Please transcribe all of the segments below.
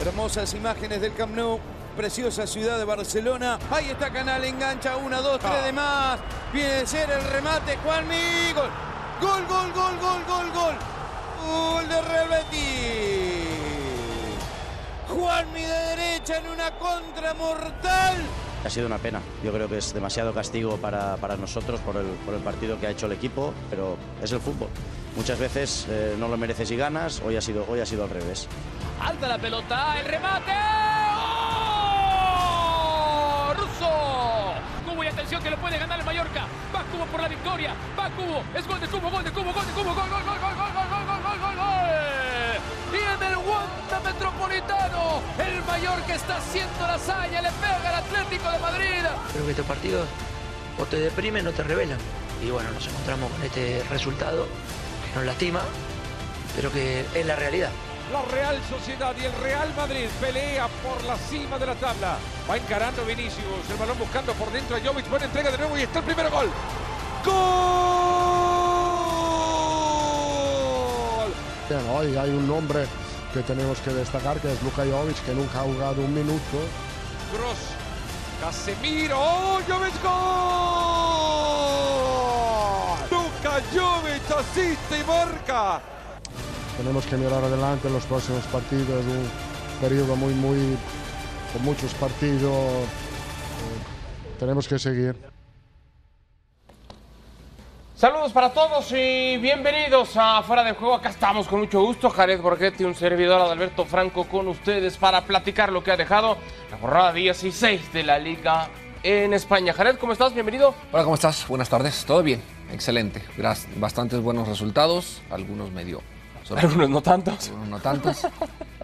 Hermosas imágenes del Camp Nou. Preciosa ciudad de Barcelona. Ahí está Canal, engancha. Una, dos, tres de más. Viene de ser el remate. Juanmi. Gol. Gol, gol, gol, gol, gol, gol. Gol de Real Betis. Juanmi de derecha en una contra mortal. Ha sido una pena. Yo creo que es demasiado castigo para, para nosotros por el, por el, partido que ha hecho el equipo, pero es el fútbol. Muchas veces eh, no lo mereces y ganas. Hoy ha sido, hoy ha sido al revés. Alta la pelota, el remate. ¡Oh! ¡Ruso! Cubo y atención que lo puede ganar el Mallorca. Va Cubo por la victoria. Va Cubo. Es gol de Cubo, gol de Cubo, gol de Cubo, gol, gol, gol, gol, gol, gol, gol, gol, gol, en el Wanda Metropolitano, el Mallorca está haciendo la hazaña, le pega al Atlético de Madrid. Creo que estos partidos o te deprimen o te revelan. Y bueno, nos encontramos con este resultado que nos lastima, pero que es la realidad. La Real Sociedad y el Real Madrid pelea por la cima de la tabla. Va encarando Vinicius, el balón buscando por dentro a Jovic, buena entrega de nuevo y está el primer gol. ¡Gol! Hoy hay un nombre que tenemos que destacar, que es Luka Jovic, que nunca ha jugado un minuto. Cross, Casemiro, ¡oh, Jovic gol! Luka Jovic asiste y marca. Tenemos que mirar adelante en los próximos partidos, un periodo muy, muy, con muchos partidos. Eh, tenemos que seguir. Saludos para todos y bienvenidos a Fuera de Juego. Acá estamos con mucho gusto. Jared Borghetti, un servidor Adalberto Franco con ustedes para platicar lo que ha dejado la jornada 16 de la Liga en España. Jared, ¿cómo estás? Bienvenido. Hola, ¿cómo estás? Buenas tardes. ¿Todo bien? Excelente. Bastantes buenos resultados, algunos medio algunos no tantos. Algunos no tantos.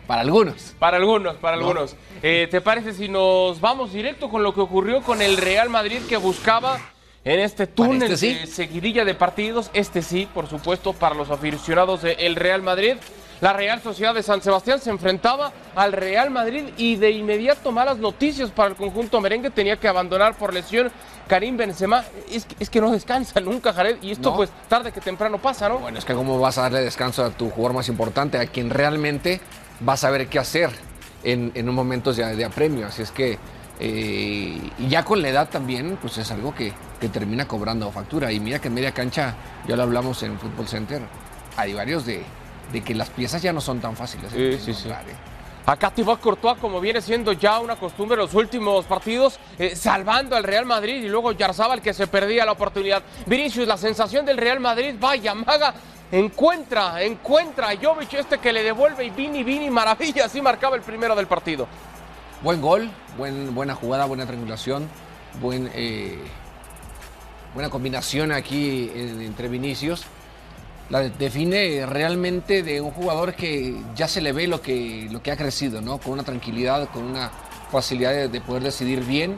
Para algunos. Para algunos, para algunos. Eh, ¿Te parece si nos vamos directo con lo que ocurrió con el Real Madrid que buscaba en este túnel este sí? de seguidilla de partidos? Este sí, por supuesto, para los aficionados del Real Madrid. La Real Sociedad de San Sebastián se enfrentaba al Real Madrid y de inmediato malas noticias para el conjunto merengue. Tenía que abandonar por lesión Karim Benzema. Es que, es que no descansa nunca, Jared. Y esto, No. pues, tarde que temprano pasa, ¿no? Bueno, es que cómo vas a darle descanso a tu jugador más importante, a quien realmente vas a ver qué hacer en, en un momento de, de apremio. Así es que eh, y ya con la edad también, pues es algo que, que termina cobrando factura. Y mira que en media cancha, ya lo hablamos en Football Center, hay varios de, de que las piezas ya no son tan fáciles. Sí, sí, sí. ¿eh? Acá Thibaut Courtois, como viene siendo ya una costumbre en los últimos partidos, eh, salvando al Real Madrid y luego Yarzabal que se perdía la oportunidad. Vinicius, la sensación del Real Madrid, vaya, maga, encuentra, encuentra a Jovic este que le devuelve y Vini, Vini, maravilla, así marcaba el primero del partido. Buen gol, buen, buena jugada, buena triangulación, eh, buena combinación aquí en- entre Vinicius. La de- define realmente de un jugador que ya se le ve lo que, lo que ha crecido, ¿no? Con una tranquilidad, con una facilidad de, de poder decidir bien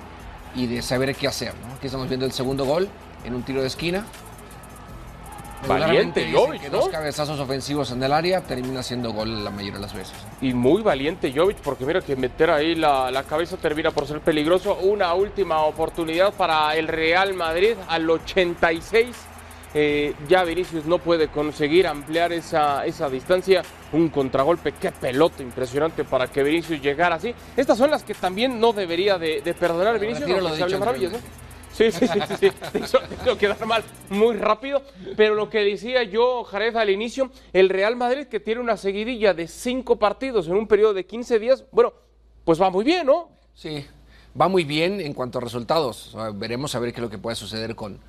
y de saber qué hacer. Aquí estamos viendo el segundo gol en un tiro de esquina. Valiente Jovic, que ¿no? Dos cabezazos ofensivos en el área termina siendo gol la mayoría de las veces. Y muy valiente Jovic, porque mira que meter ahí la, la cabeza termina por ser peligroso. Una última oportunidad para el Real Madrid al 86. Eh, ya Vinicius no puede conseguir ampliar esa, esa distancia. Un contragolpe, qué pelota impresionante para que Vinicius llegara así. Estas son las que también no debería de, de perdonar Vinicius. aunque lo dicho maravillas, ¿no? Sí, sí, sí, sí, sí. Te hizo, te hizo mal muy rápido. Pero lo que decía yo, Jared, al inicio, el Real Madrid que tiene una seguidilla de cinco partidos en un periodo de 15 días, bueno, pues va muy bien, ¿no? Sí, va muy bien en cuanto a resultados. Veremos a ver qué es lo que puede suceder con,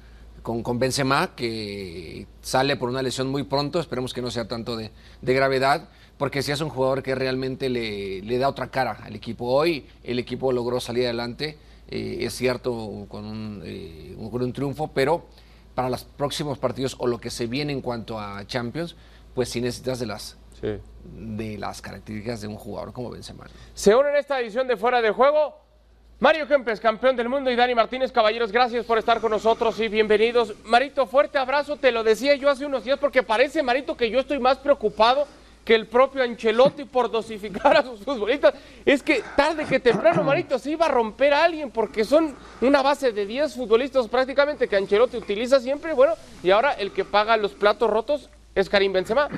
con, con Benzema, que sale por una lesión muy pronto. Esperemos que no sea tanto de, de gravedad, porque si es un jugador que realmente le, le da otra cara al equipo. Hoy el equipo logró salir adelante, eh, es cierto, con un, eh, con un triunfo, pero para los próximos partidos o lo que se viene en cuanto a Champions, pues sí necesitas de las, de las características de un jugador como Benzema. Se unen en esta edición de Fuera de Juego. Mario Kempes, campeón del mundo, y Dani Martínez, caballeros, gracias por estar con nosotros y bienvenidos. Marito, fuerte abrazo, te lo decía yo hace unos días, porque parece, Marito, que yo estoy más preocupado que el propio Ancelotti por dosificar a sus futbolistas. Es que tarde que temprano, Marito, se iba a romper a alguien, porque son una base de 10 futbolistas prácticamente que Ancelotti utiliza siempre, bueno, y ahora el que paga los platos rotos es Karim Benzema.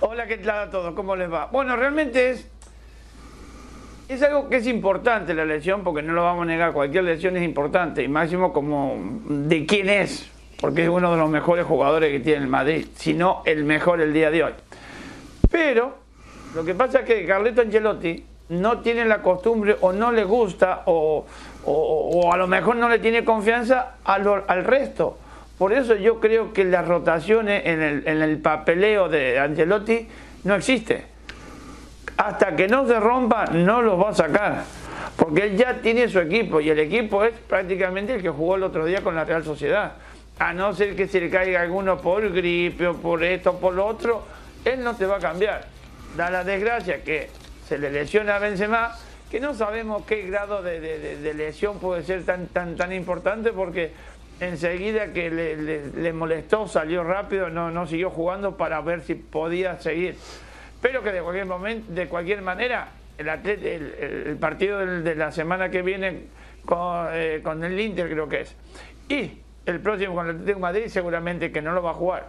Hola, ¿qué tal a todos? ¿Cómo les va? Bueno, realmente es Es algo que es importante la lesión, porque no lo vamos a negar, cualquier lesión es importante, y máximo como de quién es, porque es uno de los mejores jugadores que tiene el Madrid, si no el mejor el día de hoy. Pero lo que pasa es que Carleto Ancelotti no tiene la costumbre o no le gusta o, o, a lo mejor no le tiene confianza al resto. Por eso yo creo que las rotaciones en el, en el papeleo de Ancelotti no existe hasta que no se rompa no los va a sacar. Porque él ya tiene su equipo y el equipo es prácticamente el que jugó el otro día con la Real Sociedad. A no ser que se le caiga alguno por gripe o por esto o por lo otro, él no te va a cambiar. Da la desgracia que se le lesiona a Benzema, que no sabemos qué grado de, lesión puede ser tan, tan, tan importante porque enseguida que le, molestó, salió rápido, no, no siguió jugando para ver si podía seguir. Pero que de cualquier, momento, de cualquier manera, el, el, partido de la semana que viene eh, con, el Inter creo que es. Y el próximo con el Atlético de Madrid seguramente que no lo va a jugar.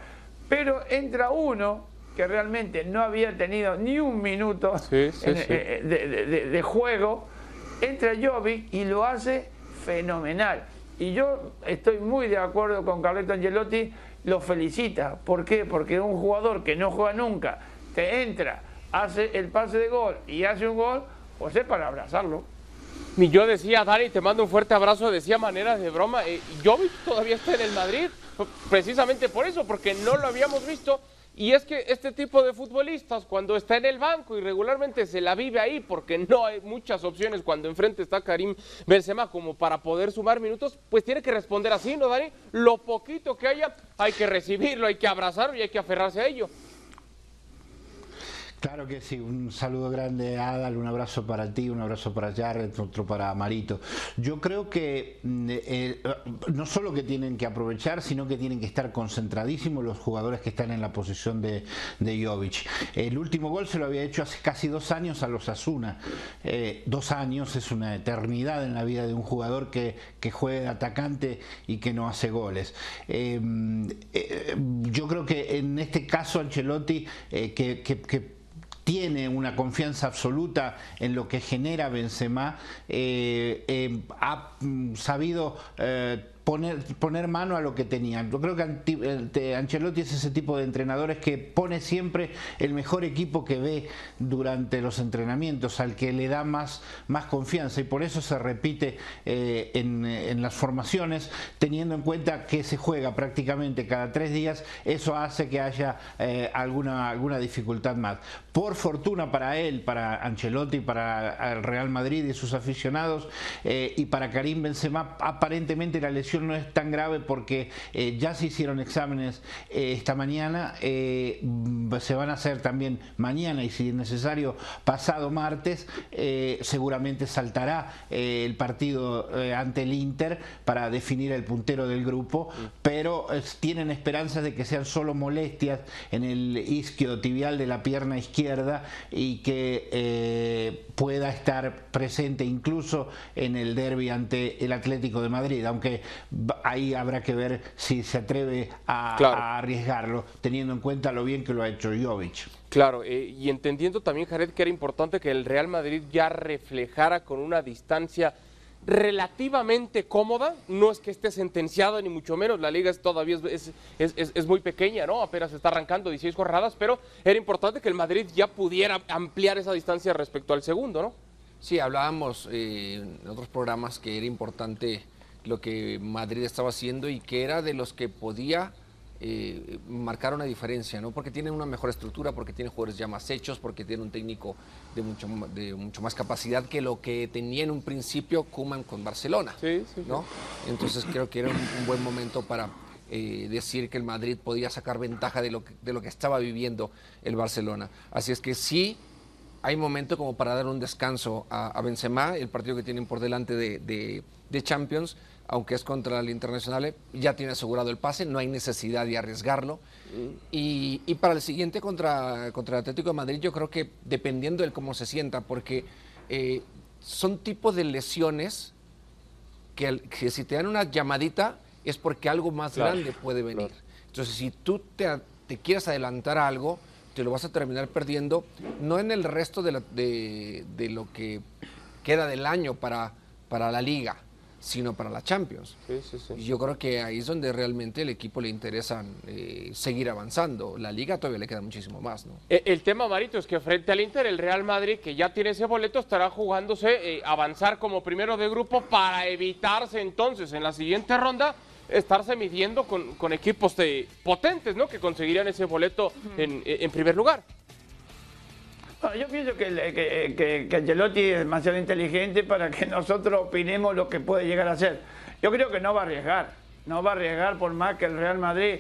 Pero entra uno que realmente no había tenido ni un minuto eh, eh, De, juego, entra Jovic y lo hace fenomenal. Y yo estoy muy de acuerdo con Carleto Angelotti, lo felicita. ¿Por qué? Porque un jugador que no juega nunca, te entra, hace el pase de gol y hace un gol, pues es para abrazarlo. Y yo decía, Dani, te mando un fuerte abrazo, decía maneras de broma. Eh, Jovic todavía está en el Madrid, precisamente por eso, porque no lo habíamos visto. Y es que este tipo de futbolistas, cuando está en el banco y regularmente se la vive ahí, porque no hay muchas opciones cuando enfrente está Karim Benzema como para poder sumar minutos, pues tiene que responder así, ¿no, Dani? Lo poquito que haya, hay que recibirlo, hay que abrazarlo y hay que aferrarse a ello. Claro que sí, un saludo grande Adal, un abrazo para ti, un abrazo para Jared, otro para Marito. Yo creo que mm, eh, no solo que tienen que aprovechar, sino que tienen que estar concentradísimos los jugadores que están en la posición de, de Jovic. El último gol se lo había hecho hace casi dos años a los Asuna. Eh, dos años es una eternidad en la vida de un jugador que, que juega de atacante y que no hace goles. Eh, yo creo que en este caso Ancelotti, que, que tiene una confianza absoluta en lo que genera Benzema, eh, eh, ha mm, sabido eh, poner, poner mano a lo que tenían. Yo creo que Ancelotti es ese tipo de entrenadores que pone siempre el mejor equipo que ve durante los entrenamientos, al que le da más, más confianza y por eso se repite eh, en, las formaciones, teniendo en cuenta que se juega prácticamente cada tres días, eso hace que haya eh, alguna, alguna dificultad más. Por fortuna para él, para Ancelotti, para el Real Madrid y sus aficionados eh, y para Karim Benzema, aparentemente la lesión no es tan grave porque eh, ya se hicieron exámenes eh, esta mañana, eh, se van a hacer también mañana y si es necesario pasado martes, seguramente saltará el partido ante el Inter para definir el puntero del grupo, pero tienen esperanzas de que sean solo molestias en el isquio tibial de la pierna izquierda y que pueda estar presente incluso en el derby ante el Atlético de Madrid, aunque ahí habrá que ver si se atreve a, arriesgarlo, teniendo en cuenta lo bien que lo ha hecho Jovic. Claro, eh, y entendiendo también, Jared, que era importante que el Real Madrid ya reflejara con una distancia relativamente cómoda, no es que esté sentenciado ni mucho menos, la liga es todavía es, es, muy pequeña, ¿no? Apenas está arrancando 16 jornadas, pero era importante que el Madrid ya pudiera ampliar esa distancia respecto al segundo, ¿no? Sí, hablábamos eh, en otros programas que era importante lo que Madrid estaba haciendo y que era de los que podía eh, marcar una diferencia, ¿no? Porque tiene una mejor estructura, porque tiene jugadores ya más hechos, porque tiene un técnico de mucho, de mucho más capacidad que lo que tenía en un principio Kuman con Barcelona, sí, sí, ¿no? Entonces creo que era un, buen momento para eh, decir que el Madrid podía sacar ventaja de lo, que, de lo que estaba viviendo el Barcelona. Así es que sí, hay momento como para dar un descanso a, Benzema, el partido que tienen por delante de, de Champions, aunque es contra el Internacional, ya tiene asegurado el pase, no hay necesidad de arriesgarlo. Mm. Y, para el siguiente contra, contra el Atlético de Madrid, yo creo que dependiendo de cómo se sienta, porque eh, son tipos de lesiones que, que, si te dan una llamadita es porque algo más grande puede venir. Entonces, si tú te, te quieres adelantar a algo, te lo vas a terminar perdiendo, no en el resto de, la- de- de lo que queda del año para, para la liga, sino para la Champions. Y yo creo que ahí es donde realmente el equipo le interesa eh, seguir avanzando. La liga todavía le queda muchísimo más, ¿no? E- El tema, Marito, es que frente al Inter, el Real Madrid, que ya tiene ese boleto, estará jugándose eh, avanzar como primero de grupo para evitarse entonces en la siguiente ronda estarse midiendo con, con equipos de- potentes, ¿no? Que conseguirían ese boleto en, en primer lugar. No, yo pienso que, que, que, que Ancelotti es demasiado inteligente para que nosotros opinemos lo que puede llegar a ser. Yo creo que no va a arriesgar, no va a arriesgar por más que el Real Madrid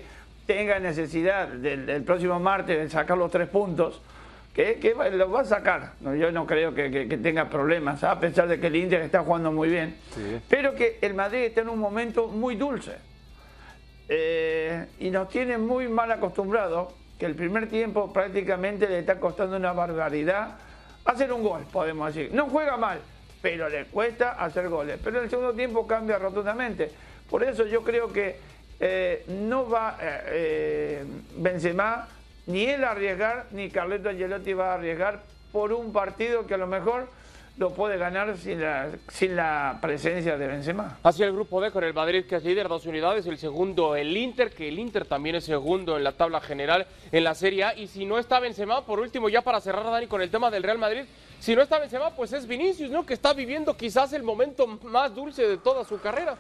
tenga necesidad del, del próximo martes de sacar los tres puntos, que, que va- lo va a sacar. No, yo no creo que, que- que tenga problemas, a pesar de que el Inter está jugando muy bien, pero que el Madrid está en un momento muy dulce. Eh, y nos tiene muy mal acostumbrados que el primer tiempo prácticamente le está costando una barbaridad hacer un gol, podemos decir. No juega mal, pero le cuesta hacer goles. Pero en el segundo tiempo cambia rotundamente. Por eso yo creo que eh, no va eh, eh, Benzema ni él arriesgar, ni Carleto Angelotti va a arriesgar por un partido que a lo mejor lo puede ganar sin la, sin la presencia de Benzema. Hacia el grupo D con el Madrid que es líder, dos unidades, el segundo el Inter, que el Inter también es segundo en la tabla general en la Serie A. Y si no está Benzema, por último, ya para cerrar, Dani, con el tema del Real Madrid, si no está Benzema, pues es Vinicius, ¿no? Que está viviendo quizás el momento más dulce de toda su carrera.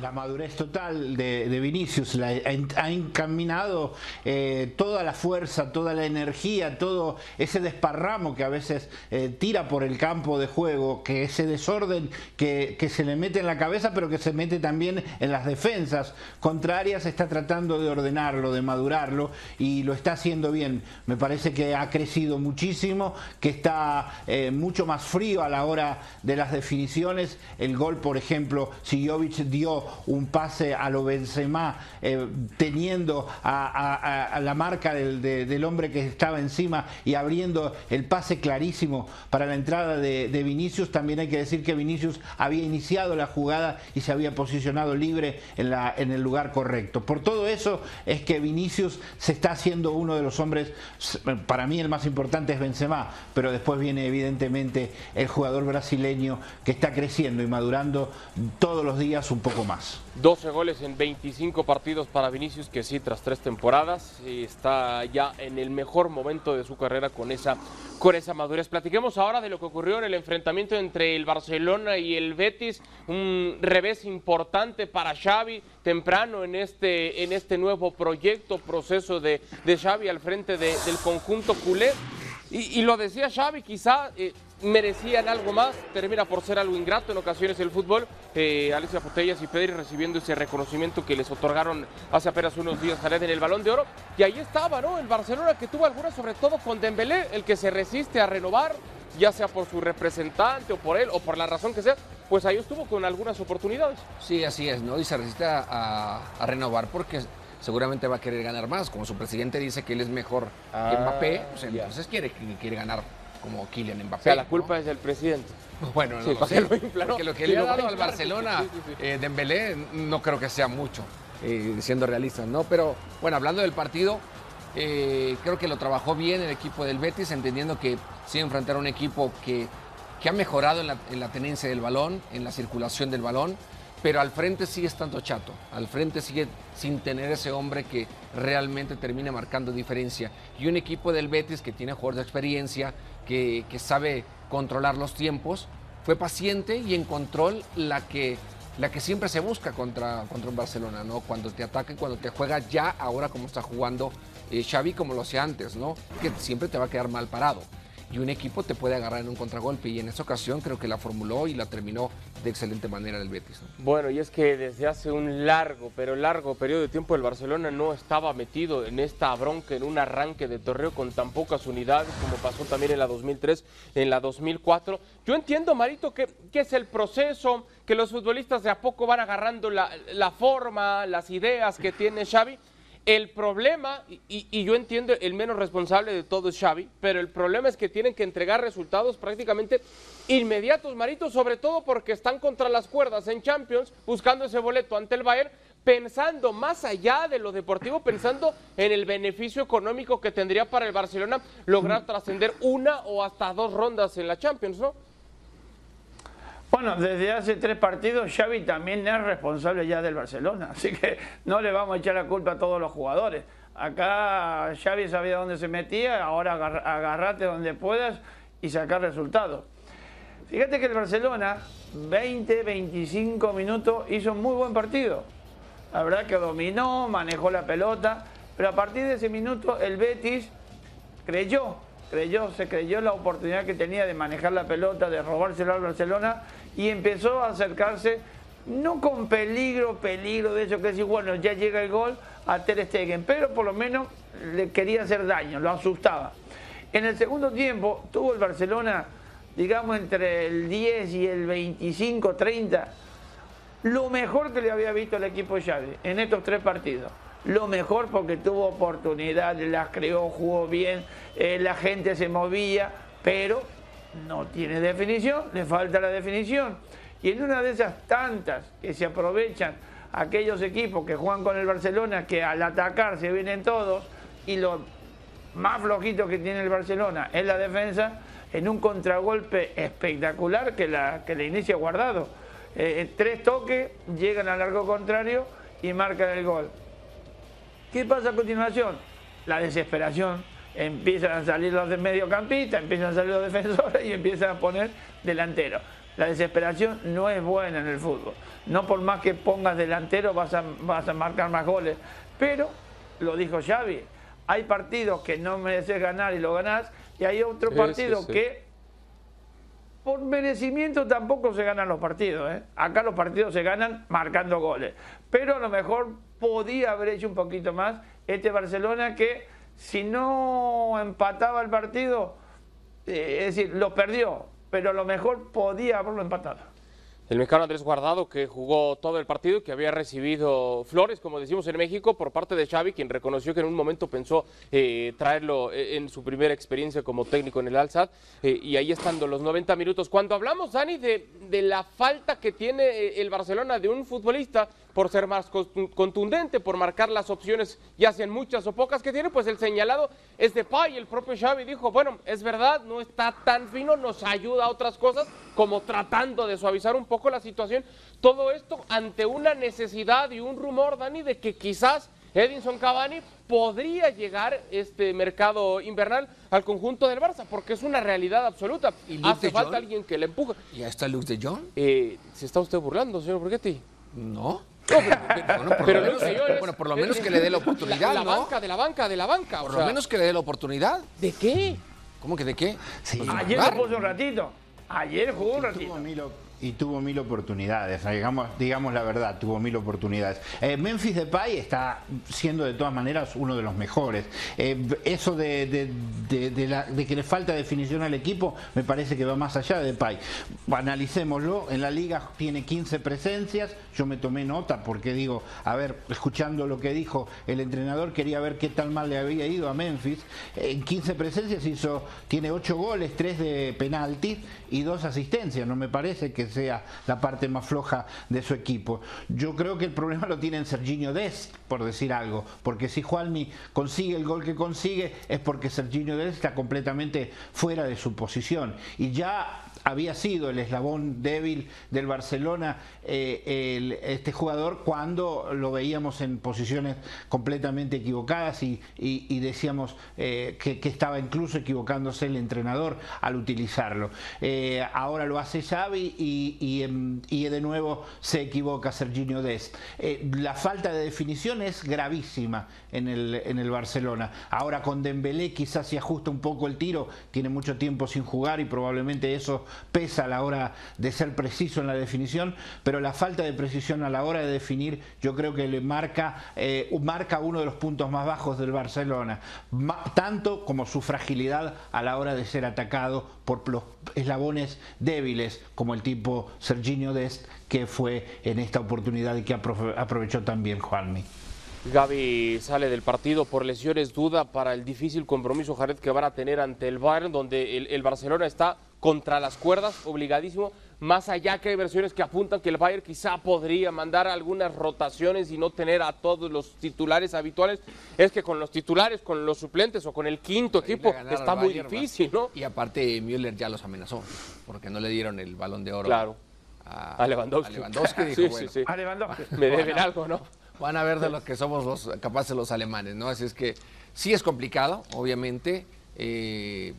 La madurez total de, Vinicius ha, encaminado eh, toda la fuerza, toda la energía, todo ese desparramo que a veces eh, tira por el campo de juego, que ese desorden que, se le mete en la cabeza, pero que se mete también en las defensas contrarias, está tratando de ordenarlo, de madurarlo y lo está haciendo bien. Me parece que ha crecido muchísimo, que está eh, mucho más frío a la hora de las definiciones. El gol, por ejemplo, si dio un pase a lo Benzema eh, teniendo a, la marca del, de- del hombre que estaba encima y abriendo el pase clarísimo para la entrada de, Vinicius. También hay que decir que Vinicius había iniciado la jugada y se había posicionado libre en, en el lugar correcto. Por todo eso es que Vinicius se está haciendo uno de los hombres, para mí el más importante es Benzema, pero después viene evidentemente el jugador brasileño que está creciendo y madurando todos los días un poco más. 12 goles en 25 partidos para Vinicius, que sí, tras tres temporadas, está ya en el mejor momento de su carrera con esa, con esa madurez. Platiquemos ahora de lo que ocurrió en el enfrentamiento entre el Barcelona y el Betis, un revés importante para Xavi temprano en este, en este nuevo proyecto, proceso de, de Xavi al frente de- del conjunto culé. Y, y lo decía Xavi, quizá eh, merecían algo más, termina por ser algo ingrato en ocasiones el fútbol. Eh, Alicia Putellas y Pedri recibiendo ese reconocimiento que les otorgaron hace apenas unos días en el Balón de Oro. Y ahí estaba, ¿no? El Barcelona que tuvo algunas, sobre todo con Dembélé, el que se resiste a renovar, ya sea por su representante o por él o por la razón que sea, pues ahí estuvo con algunas oportunidades. Sí, así es, ¿no? Y se resiste a, a- a renovar porque seguramente va a querer ganar más. Como su presidente dice que él es mejor que Ah, Mbappé, pues entonces quiere, quiere ganar como Kylian Mbappé. O sea, la ¿no? culpa es del presidente. Bueno, no Sí, lo porque lo que le ha dado al. Barcelona eh, Dembélé no creo que sea mucho, eh, siendo realistas, ¿no? Pero bueno, hablando del partido, eh, creo que lo trabajó bien el equipo del Betis, entendiendo que sí enfrentar a un equipo que, que ha mejorado en la, en la tenencia del balón, en la circulación del balón, pero al frente sigue estando chato, al frente sigue sin tener ese hombre que realmente termine marcando diferencia. Y un equipo del Betis que tiene jugadores de experiencia, que, sabe controlar los tiempos, fue paciente y encontró la que, la que siempre se busca contra, contra un Barcelona, ¿no? Cuando te ataca y cuando te juega ya, ahora como está jugando eh, Xavi, como lo hacía antes, ¿no? Que siempre te va a quedar mal parado. Y un equipo te puede agarrar en un contragolpe. Y en esa ocasión creo que la formuló y la terminó de excelente manera el Betis. ¿no? Bueno, y es que desde hace un largo, pero largo periodo de tiempo el Barcelona no estaba metido en esta bronca, en un arranque de torneo con tan pocas unidades como pasó también en la 2003, en la 2004. Yo entiendo, Marito, que, que es el proceso, que los futbolistas de a poco van agarrando la, la forma, las ideas que tiene Xavi. El problema, y, y- yo entiendo el menos responsable de todo es Xavi, pero el problema es que tienen que entregar resultados prácticamente inmediatos, Marito, sobre todo porque están contra las cuerdas en Champions, buscando ese boleto ante el Bayern, pensando más allá de lo deportivo, pensando en el beneficio económico que tendría para el Barcelona lograr trascender una o hasta dos rondas en la Champions, ¿no? Bueno, desde hace tres partidos Xavi también es responsable ya del Barcelona, así que no le vamos a echar la culpa a todos los jugadores. Acá Xavi sabía dónde se metía, ahora agarrate donde puedas y sacar resultados. Fíjate que el Barcelona, 20, 25 minutos, hizo un muy buen partido. La verdad que dominó, manejó la pelota, pero a partir de ese minuto el Betis creyó, creyó, se creyó la oportunidad que tenía de manejar la pelota, de robársela al Barcelona y empezó a acercarse, no con peligro, peligro de eso que decir, bueno, ya llega el gol a Ter Stegen, pero por lo menos le quería hacer daño, lo asustaba. En el segundo tiempo tuvo el Barcelona, digamos, entre el 10 y el 25, 30, lo mejor que le había visto el equipo Xavi en estos tres partidos. Lo mejor porque tuvo oportunidades, las creó, jugó bien, eh, la gente se movía, pero no tiene definición, le falta la definición. Y en una de esas tantas que se aprovechan aquellos equipos que juegan con el Barcelona, que al atacar se vienen todos, y lo más flojito que tiene el Barcelona es la defensa, en un contragolpe espectacular que, la, que le inicia guardado. Eh, tres toques, llegan al largo contrario y marcan el gol. ¿Qué pasa a continuación? La desesperación. Empiezan a salir los de mediocampistas, empiezan a salir los defensores y empiezan a poner delanteros. La desesperación no es buena en el fútbol. No por más que pongas delantero vas a, vas a marcar más goles. Pero, lo dijo Xavi, hay partidos que no mereces ganar y lo ganás, y hay otro partido que por merecimiento tampoco se ganan los partidos. ¿eh? Acá los partidos se ganan marcando goles. Pero a lo mejor podía haber hecho un poquito más este Barcelona que si no empataba el partido, eh, es decir, lo perdió, pero a lo mejor podía haberlo empatado. El mexicano Andrés Guardado, que jugó todo el partido y que había recibido flores, como decimos en México, por parte de Xavi, quien reconoció que en un momento pensó eh, traerlo eh, en su primera experiencia como técnico en el Alzad. Y ahí estando los 90 minutos. Cuando hablamos, Dani, de, de la falta que tiene el Barcelona de un futbolista por ser más contundente, por marcar las opciones, ya sean muchas o pocas que tiene, pues el señalado es de Pay. El propio Xavi dijo, bueno, es verdad, no está tan fino, nos ayuda a otras cosas, como tratando de suavizar un poco la situación. Todo esto ante una necesidad y un rumor, Dani, de que quizás Edinson Cavani podría llegar este mercado invernal al conjunto del Barça, porque es una realidad absoluta. Hace falta alguien que le empuje. ¿Y ahí está Luke de John? Eh, ¿Se está usted burlando, señor Borghetti? No bueno, por, lo menos, que le dé la oportunidad, la, banca, de la banca, de la banca. Por lo menos que le dé la oportunidad. ¿De qué? ¿Cómo que de qué? Ayer se puso un ratito. Ayer jugó un ratito y tuvo mil oportunidades, digamos, digamos la verdad, tuvo mil oportunidades. Eh, Memphis Depay está siendo de todas maneras uno de los mejores. Eh, eso de, que le falta definición al equipo me parece que va más allá de Depay. Analicémoslo, en la liga tiene 15 presencias, yo me tomé nota porque digo, a ver, escuchando lo que dijo el entrenador, quería ver qué tal mal le había ido a Memphis. En 15 presencias hizo, tiene 8 goles, 3 de penalti y 2 asistencias, no me parece que sea la parte más floja de su equipo. Yo creo que el problema lo tiene en Serginho Dest, por decir algo, porque si Juanmi consigue el gol que consigue es porque Serginho Dest está completamente fuera de su posición. Y ya había sido el eslabón débil del Barcelona eh, este jugador cuando lo veíamos en posiciones completamente equivocadas y, decíamos eh, que, estaba incluso equivocándose el entrenador al utilizarlo. Eh, ahora lo hace Xavi y, de nuevo se equivoca Serginho Dest. la falta de definición es gravísima en el, en el Barcelona. Ahora con Dembélé quizás se ajusta un poco el tiro, tiene mucho tiempo sin jugar y probablemente eso pesa a la hora de ser preciso en la definición, pero la falta de precisión a la hora de definir yo creo que le marca, eh, marca uno de los puntos más bajos del Barcelona, tanto como su fragilidad a la hora de ser atacado por los eslabones débiles como el tipo Serginho Dest que fue en esta oportunidad y que aprovechó también Juanmi. Gaby sale del partido por lesiones, duda para el difícil compromiso Jared que van a tener ante el Bayern, donde el, Barcelona está contra las cuerdas, obligadísimo más allá que hay versiones que apuntan que el Bayern quizá podría mandar algunas rotaciones y no tener a todos los titulares habituales, es que con los titulares, con los suplentes o con el quinto equipo está muy Bayern, difícil, ¿no? Y aparte Müller ya los amenazó, porque no le dieron el balón de oro Claro. a, A Lewandowski. a Lewandowski, dijo, Sí, bueno, sí, sí. A Lewandowski. Me deben algo, ¿no? Van a ver de lo que somos los capaces los alemanes, ¿no? Así es que sí es complicado, obviamente, eh,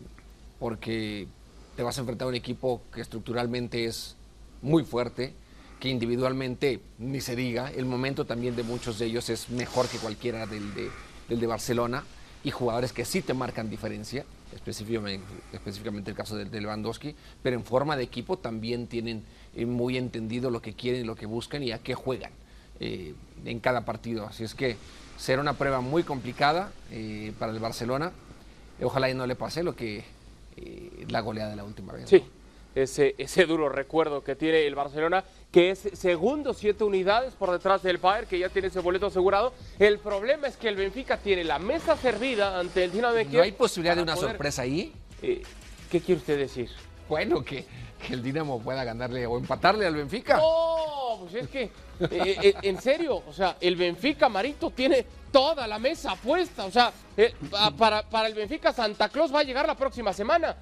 porque te vas a enfrentar a un equipo que estructuralmente es muy fuerte, que individualmente ni se diga, el momento también de muchos de ellos es mejor que cualquiera del de, del Barcelona y jugadores que sí te marcan diferencia, específicamente, el caso de, de Lewandowski, pero en forma de equipo también tienen eh, muy entendido lo que quieren, lo que buscan y a qué juegan eh, en cada partido. Así es que será una prueba muy complicada eh, para el Barcelona. Ojalá y no le pase lo que eh, la goleada de la última vez. Sí, ese, ese duro recuerdo que tiene el Barcelona, que es segundo, siete unidades por detrás del Bayern, que ya tiene ese boleto asegurado. El problema es que el Benfica tiene la mesa servida ante el Dinamo de ¿No Kiev. hay posibilidad de una poder- sorpresa ahí? Eh, ¿Qué quiere usted decir? Bueno, que, que el Dinamo pueda ganarle o empatarle al Benfica. No, pues es que, eh, eh, en serio, o sea, el Benfica Marito tiene toda la mesa puesta. O sea, eh, pa- para, para el Benfica Santa Claus va a llegar la próxima semana.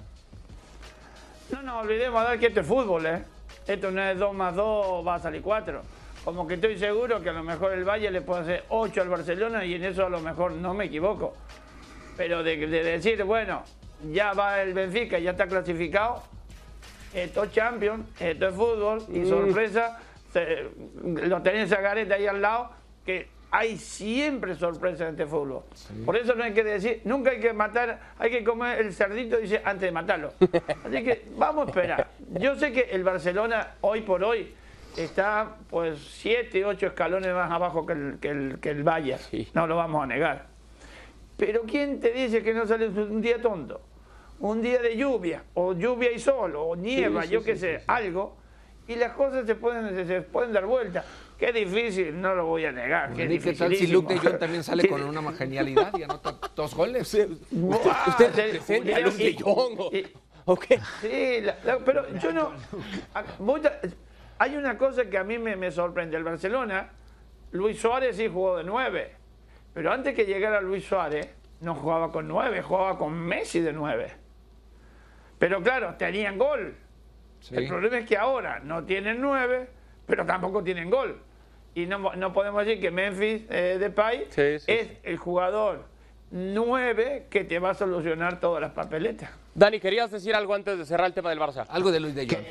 No nos olvidemos de que esto es fútbol, ¿eh? Esto no es 2 más 2, va a salir 4. Como que estoy seguro que a lo mejor el Valle le puede hacer 8 al Barcelona y en eso a lo mejor no me equivoco. Pero de, de decir, bueno, ya va el Benfica, ya está clasificado, esto es Champions, esto es fútbol y Mm. sorpresa, lo tenés a Gareta ahí al lado, que hay siempre sorpresa en este fútbol. Por eso no hay que decir, nunca hay que matar, hay que comer el cerdito, dice, antes de matarlo. Así que vamos a esperar. Yo sé que el Barcelona hoy por hoy está pues siete, ocho escalones más abajo que el, que el, que el Bayern. No lo vamos a negar. Pero ¿quién te dice que no sale un día tonto? Un día de lluvia, o lluvia y sol, o nieva, Sí, yo qué sé, algo, y las cosas se pueden, se, se pueden dar vuelta. Qué difícil, no lo voy a negar. Qué ¿Y qué tal si. Luke de Jong también sale con una genialidad y anota dos goles? Ah, Usted se- representa a Luke de Jong, ¿o- y- ¿O qué? Sí, la- la- pero yo no. hay una cosa que a mí me, me sorprende. El Barcelona, Luis Suárez sí jugó de nueve. Pero antes que llegara Luis Suárez, no jugaba con nueve, jugaba con Messi de nueve. Pero claro, tenían gol. Sí. El problema es que ahora no tienen nueve, pero tampoco tienen gol. Y no, no podemos decir que Memphis eh, Depay Sí, sí, es el jugador nueve que te va a solucionar todas las papeletas. Dani, ¿querías decir algo antes de cerrar el tema del Barça? Algo de Luis de Jong.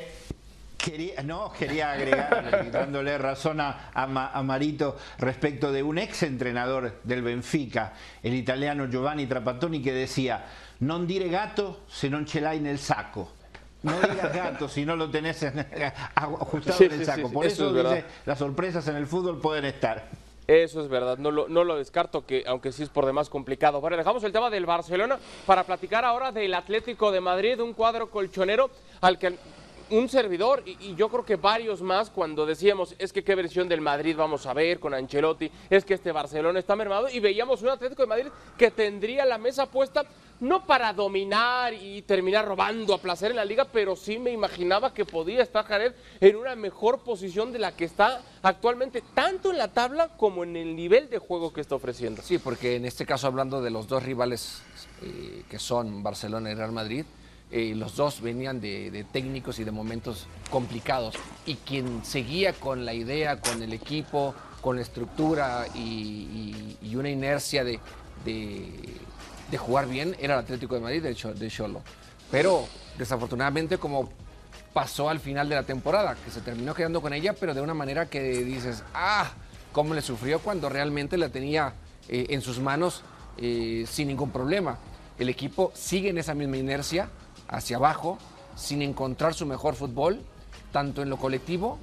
Quería, no, quería agregar, dándole razón a, a Ma- a Marito respecto de un ex entrenador del Benfica, el italiano Giovanni Trapattoni, que decía: Non dire gato se non ce l'hai nel saco. No digas gato si no lo tenés en- ajustado Sí, en el saco. sí, Por eso eso, es dice: verdad. las sorpresas en el fútbol pueden estar. Eso es verdad, no lo, no lo descarto, que aunque sí es por demás complicado. Bueno, dejamos el tema del Barcelona para platicar ahora del Atlético de Madrid, un cuadro colchonero al que un servidor y, yo creo que varios más cuando decíamos es que qué versión del Madrid vamos a ver con Ancelotti, es que este Barcelona está mermado y veíamos un Atlético de Madrid que tendría la mesa puesta no para dominar y terminar robando a placer en la liga, pero sí me imaginaba que podía estar Jared en una mejor posición de la que está actualmente, tanto en la tabla como en el nivel de juego que está ofreciendo. Sí, porque en este caso hablando de los dos rivales eh, que son Barcelona y Real Madrid, eh, los dos venían de, de técnicos y de momentos complicados. Y quien seguía con la idea, con el equipo, con la estructura y, una inercia de, jugar bien era el Atlético de Madrid de Cholo. Pero desafortunadamente como pasó al final de la temporada, que se terminó quedando con ella, pero de una manera que dices, ah, cómo le sufrió cuando realmente la tenía eh, en sus manos eh, sin ningún problema. El equipo sigue en esa misma inercia, hacia abajo, sin encontrar su mejor fútbol, tanto en lo colectivo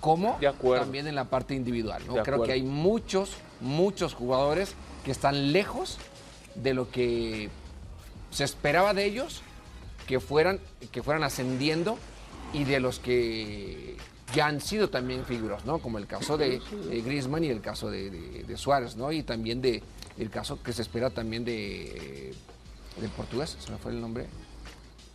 como De también en la parte individual. ¿no? Creo que hay muchos, muchos jugadores que están lejos de lo que se esperaba de ellos que fueran, que fueran ascendiendo y de los que ya han sido también figuras, ¿no? Como el caso de, de Griezmann y el caso de, de- de Suárez, ¿no? Y también de el caso que se espera también de del portugués, se me fue el nombre.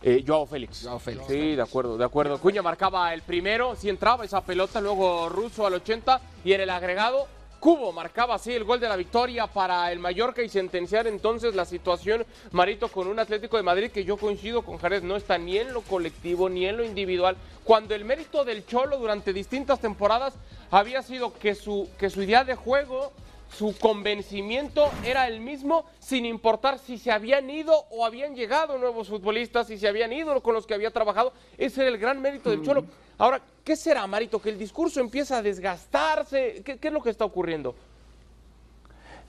Eh, Joao Félix. Joao Félix. Sí, de acuerdo, de acuerdo. Cuña marcaba el primero, sí entraba esa pelota, luego Russo al 80 y en el agregado Cubo marcaba así el gol de la victoria para el Mallorca y sentenciar entonces la situación Marito con un Atlético de Madrid que yo coincido con Jared, no está ni en lo colectivo ni en lo individual. Cuando el mérito del Cholo durante distintas temporadas había sido que su, que su idea de juego su convencimiento era el mismo sin importar si se habían ido o habían llegado nuevos futbolistas, si se habían ido con los que había trabajado. Ese era el gran mérito del Cholo. Ahora, ¿qué será, Marito? Que el discurso empieza a desgastarse. ¿Qué, qué es lo que está ocurriendo?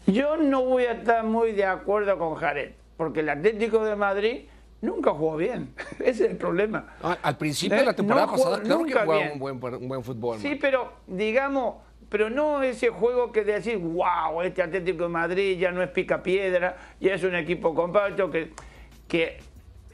Yo no voy a estar muy de acuerdo con Jared, porque el Atlético de Madrid nunca jugó bien. Ese es el problema. Ah, al principio de la temporada No jugó pasada, claro que nunca jugaba un buen, un buen fútbol. Sí, man. pero digamos, pero no ese juego que decir, wow, este Atlético de Madrid ya no es pica piedra, ya es un equipo compacto que, que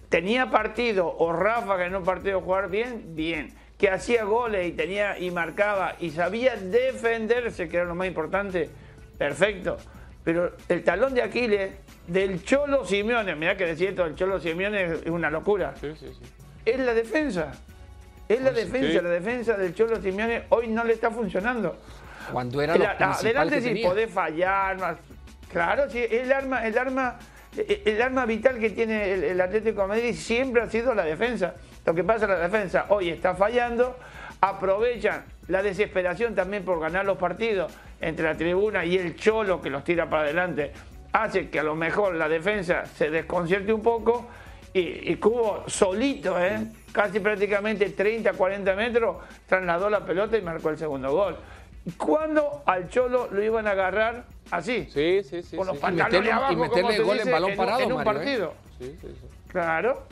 tenía partido o Rafa que no partido jugar bien, bien, que hacía goles y tenía y marcaba y sabía defenderse, que era lo más importante, perfecto. Pero el talón de Aquiles del Cholo Simeone, mirá que decir esto del Cholo Simeone es una locura. Es la defensa. Es la defensa, sí. la defensa del Cholo Simeone hoy no le está funcionando. Cuando era principal adelante sí podés fallar, más- claro, sí, el arma, el arma, el el arma vital que tiene el, el Atlético de Madrid siempre ha sido la defensa. Lo que pasa la defensa hoy está fallando, aprovechan la desesperación también por ganar los partidos entre la tribuna y el cholo que los tira para adelante, hace que a lo mejor la defensa se desconcierte un poco y, y Cubo solito, ¿eh? casi prácticamente 30, 40 metros, trasladó la pelota y marcó el segundo gol. ¿Cuándo al Cholo lo iban a agarrar así? Sí, sí, sí. Con los sí. pantalones meterle- y abajo, como meterle gol en balón parado, en un Mario, ¿eh? partido. Sí, sí, sí. Claro.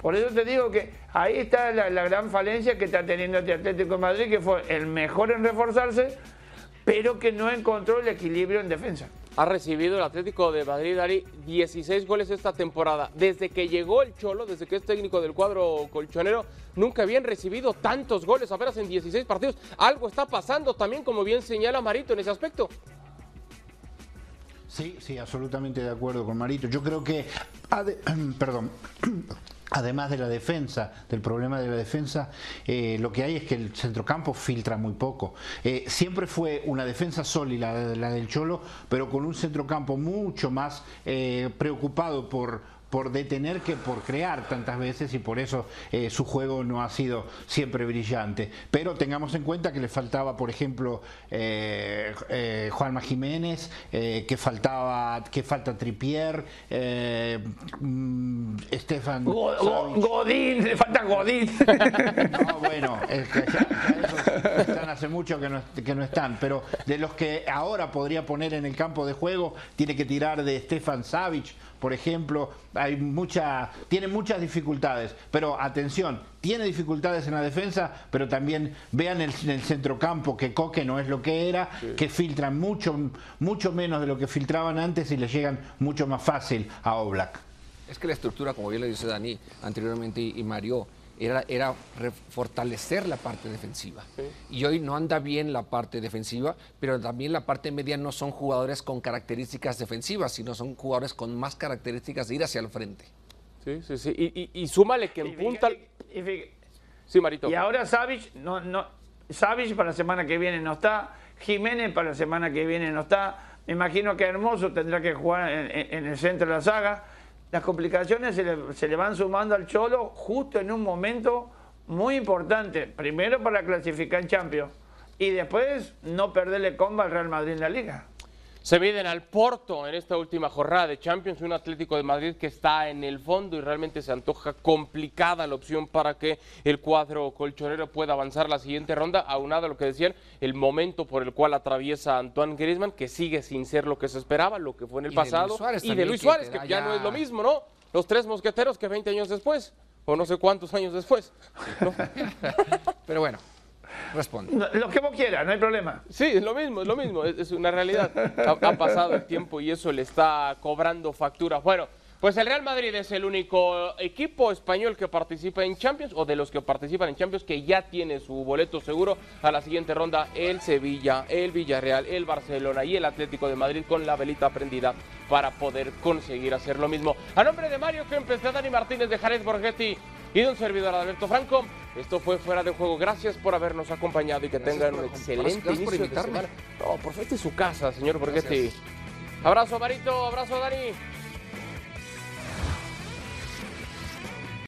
Por eso te digo que ahí está la, la gran falencia que está teniendo este Atlético de Madrid, que fue el mejor en reforzarse, pero que no encontró el equilibrio en defensa. Ha recibido el Atlético de Madrid, Ari, 16 goles esta temporada. Desde que llegó el Cholo, desde que es técnico del cuadro colchonero, nunca habían recibido tantos goles apenas en 16 partidos. Algo está pasando también, como bien señala Marito en ese aspecto. Sí, sí, absolutamente de acuerdo con Marito. Yo creo que, perdón, además de la defensa, del problema de la defensa, eh, lo que hay es que el centrocampo filtra muy poco. Eh, siempre fue una defensa sólida la, la del Cholo, pero con un centrocampo mucho más eh, preocupado por por detener que por crear tantas veces y por eso eh, su juego no ha sido siempre brillante. Pero tengamos en cuenta que le faltaba, por ejemplo, eh, eh, Juanma Jiménez, que faltaba, que falta Tripier, mm, Estefan Go- Go- Savic. Godín, le falta Godín. No, bueno, es que ya- ya esos están hace mucho que no, que no están, pero de los que ahora podría poner en el campo de juego, tiene que tirar de Stefan Savic, por ejemplo, hay mucha, tiene muchas dificultades, pero atención, tiene dificultades en la defensa, pero también vean el, el centrocampo que Coque no es lo que era, que filtran mucho, mucho menos de lo que filtraban antes y le llegan mucho más fácil a Oblak. Es que la estructura, como bien lo dice Dani anteriormente y y Mario, era, era fortalecer la parte defensiva. Y hoy no anda bien la parte defensiva, pero también la parte media no son jugadores con características defensivas, sino son jugadores con más características de ir hacia el frente. Sí, sí, sí. Y, y- y súmale que en punta. Sí, Marito. Y ahora Savic, no, no, Savic para la semana que viene no está, Jiménez para la semana que viene no está, me imagino que Hermoso tendrá que jugar en- en el centro de la saga. Las complicaciones se le, se le van sumando al Cholo justo en un momento muy importante. Primero para clasificar en Champions y después no perderle comba al Real Madrid en la Liga. Se miden al Porto en esta última jornada de Champions, un Atlético de Madrid que está en el fondo y realmente se antoja complicada la opción para que el cuadro colchonero pueda avanzar la siguiente ronda, aunado a lo que decían, el momento por el cual atraviesa Antoine Griezmann, que sigue sin ser lo que se esperaba, lo que fue en el Y de pasado, Suárez y de Luis que Suárez, que ya ya- no es lo mismo, ¿no? Los tres mosqueteros que 20 años después, o no sé cuántos años después. ¿no? Pero bueno, responde. Lo que vos quieras, no hay problema. Sí, es lo mismo, es lo mismo, es, es una realidad. Ha, ha pasado el tiempo y eso le está cobrando factura. Bueno, Pues el Real Madrid es el único equipo español que participa en Champions o de los que participan en Champions que ya tiene su boleto seguro a la siguiente ronda. El Sevilla, el Villarreal, el Barcelona y el Atlético de Madrid con la velita prendida para poder conseguir hacer lo mismo. A nombre de Mario Kempes, de Dani Martínez, de Jared Borghetti y de un servidor Alberto Franco, esto fue Fuera de Juego. Gracias por habernos acompañado y que Gracias tengan por- un excelente por inicio de invitarme. semana. No, por favor, es su casa, señor Borghetti. Gracias. Abrazo, Marito, abrazo, Dani.